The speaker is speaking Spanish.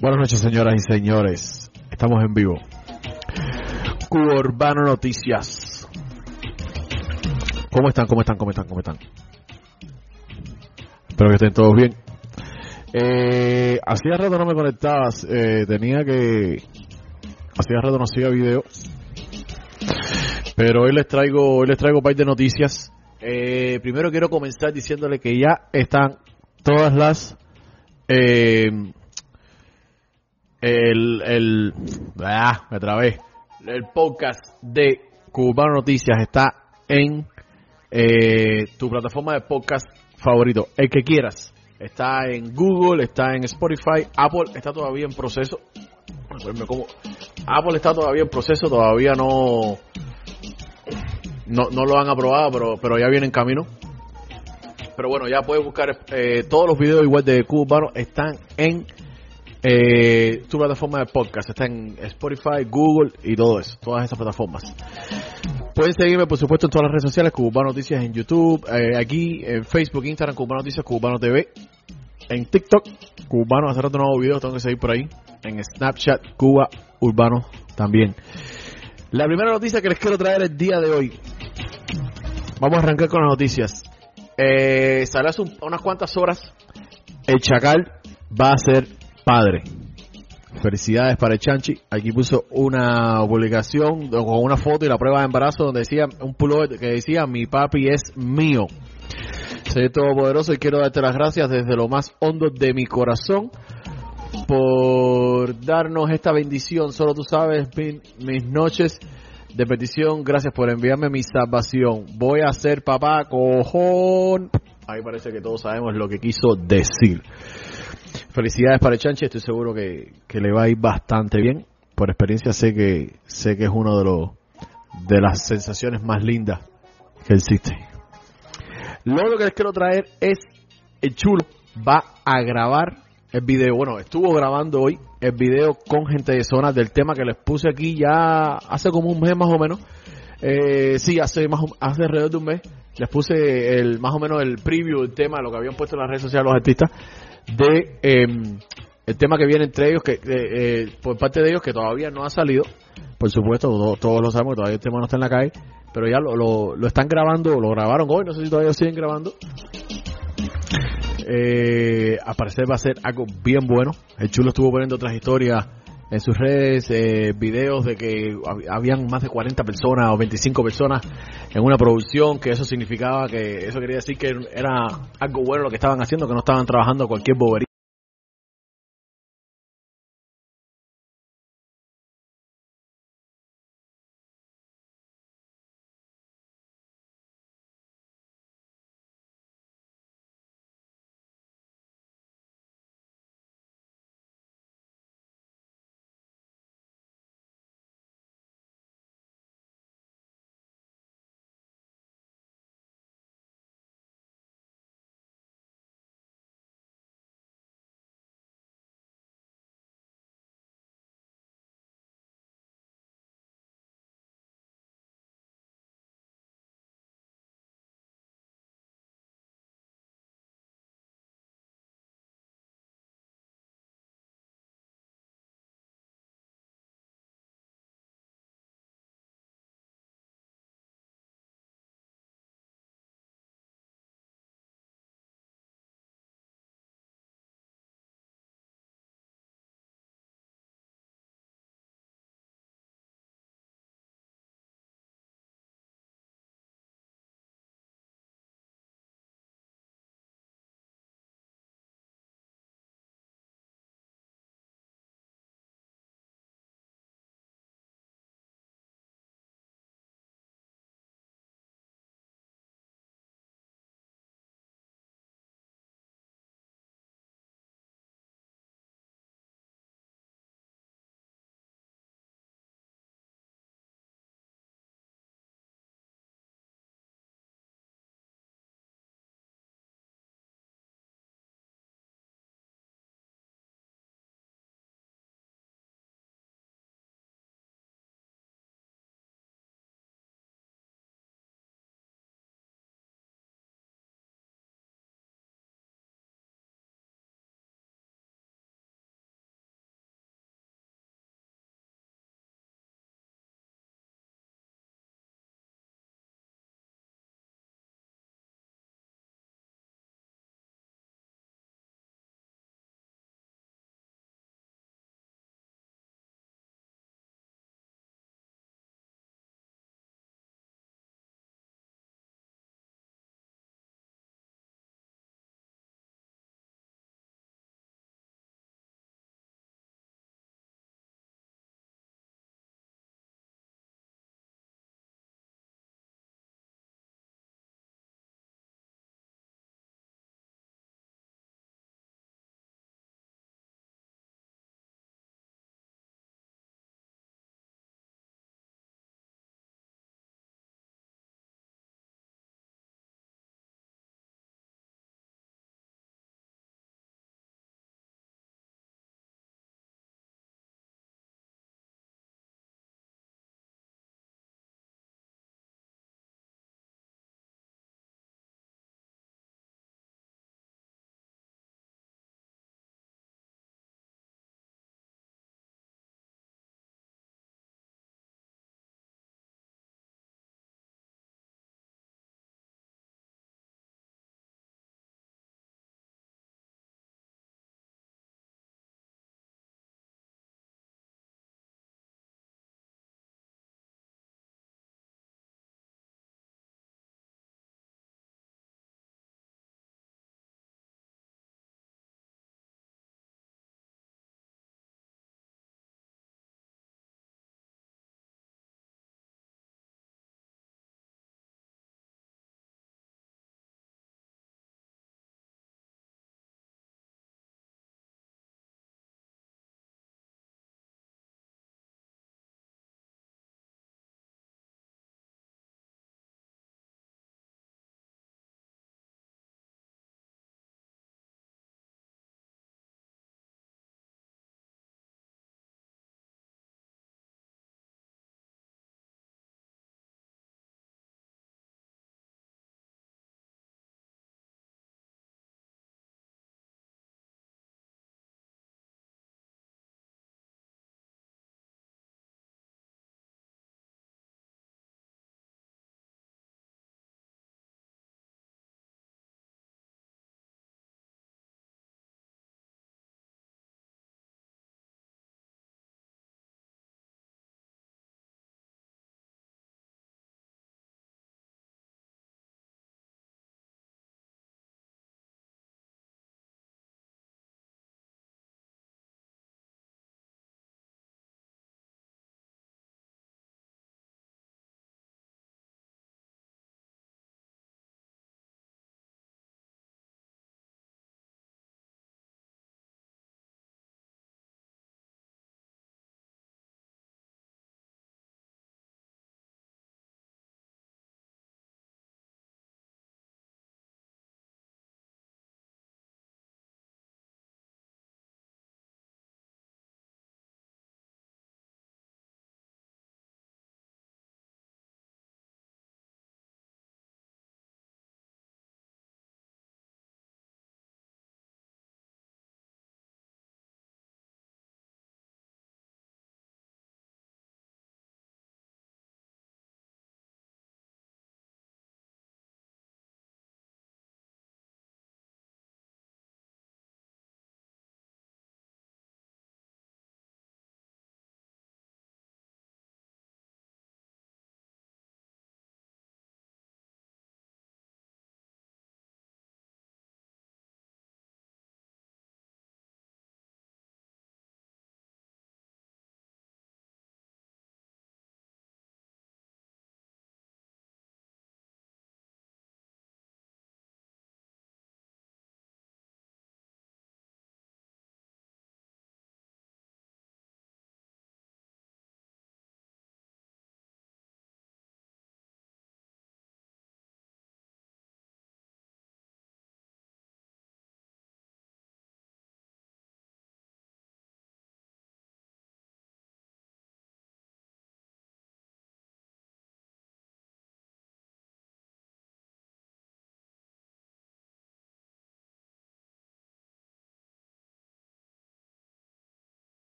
Buenas noches, señoras y señores. Estamos en vivo. Cuba Urbano Noticias. ¿Cómo están? ¿Cómo están? ¿Cómo están? ¿Cómo están? Espero que estén todos bien. Eh, hacía rato no me conectabas. Eh, tenía que. Hacía rato no hacía video. Pero hoy les traigo, hoy les traigo un par de noticias. Eh, primero quiero comenzar diciéndole que ya están todas las eh, el, el, ah, me trabé. El podcast de Cubano Noticias está en eh, tu plataforma de podcast favorito, el que quieras. Está en Google, está en Spotify, Apple está todavía en proceso. Como, Apple está todavía en proceso, todavía no, no, no lo han aprobado, pero, pero ya viene en camino. Pero bueno, ya puedes buscar eh, todos los videos igual de Cubano están en eh, tu plataforma de podcast. Está en Spotify, Google y todo eso, todas esas plataformas. Pueden seguirme, por supuesto, en todas las redes sociales, Cubano Noticias en YouTube, eh, aquí en Facebook, Instagram, Cubano Noticias, Cubano TV, en TikTok, Cubano, hace rato nuevo video, tengo que seguir por ahí, en Snapchat, Cuba Urbano también. La primera noticia que les quiero traer el día de hoy. Vamos a arrancar con las noticias. Eh, sale hace unas cuantas horas. El Chacal va a ser padre. Felicidades para el Chanchi. Aquí puso una publicación con una foto y la prueba de embarazo donde decía un pullover que decía mi papi es mío. Soy todopoderoso y quiero darte las gracias desde lo más hondo de mi corazón por darnos esta bendición. Solo tú sabes mis noches de petición. Gracias por enviarme mi salvación. Voy a ser papá, cojón. Ahí parece que todos sabemos lo que quiso decir. Felicidades para el Chanchi, estoy seguro que, que, le va a ir bastante bien. Por experiencia sé que sé que es uno de los de las sensaciones más lindas que existe. Luego que les quiero traer es el chulo va a grabar el video. Bueno, estuvo grabando hoy el video con gente de zona del tema que les puse aquí ya hace como un mes más o menos. Eh, sí, hace más hace alrededor de un mes les puse el más o menos el preview del tema, lo que habían puesto en las redes sociales los artistas de eh, el tema que viene entre ellos, que eh, por parte de ellos que todavía no ha salido. Por supuesto, todos, lo sabemos, todavía el tema no está en la calle, pero ya lo, lo, lo están grabando, lo grabaron hoy, no sé si todavía siguen grabando. Eh, a parecer va a ser algo bien bueno. El chulo estuvo poniendo otras historias en sus redes, eh, videos de que habían más de 40 personas o 25 personas en una producción, que eso significaba que eso quería decir que era algo bueno lo que estaban haciendo, que no estaban trabajando cualquier bobería.